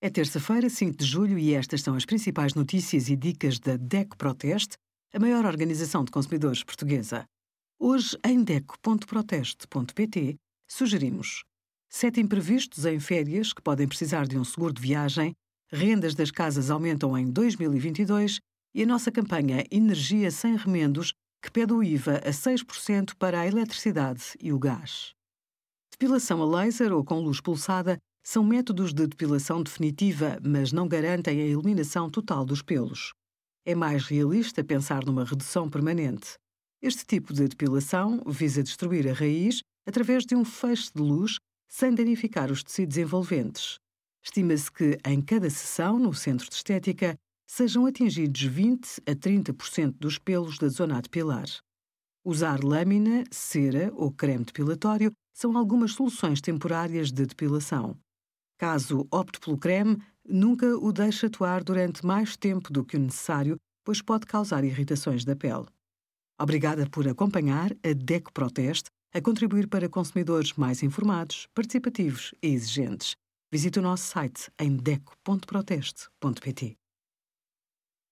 É terça-feira, 5 de julho, e estas são as principais notícias e dicas da DECO Proteste, a maior organização de consumidores portuguesa. Hoje, em DECO.proteste.pt, sugerimos sete imprevistos em férias que podem precisar de um seguro de viagem, rendas das casas aumentam em 2022 e a nossa campanha Energia Sem Remendos, que pede o IVA a 6% para a eletricidade e o gás. Depilação a laser ou com luz pulsada são métodos de depilação definitiva, mas não garantem a eliminação total dos pelos. É mais realista pensar numa redução permanente. Este tipo de depilação visa destruir a raiz através de um feixe de luz sem danificar os tecidos envolventes. Estima-se que, em cada sessão no centro de estética, sejam atingidos 20 a 30% dos pelos da zona depilar. Usar lâmina, cera ou creme depilatório são algumas soluções temporárias de depilação. Caso opte pelo creme, nunca o deixe atuar durante mais tempo do que o necessário, pois pode causar irritações da pele. Obrigada por acompanhar a DECO Proteste a contribuir para consumidores mais informados, participativos e exigentes. Visite o nosso site em deco.proteste.pt.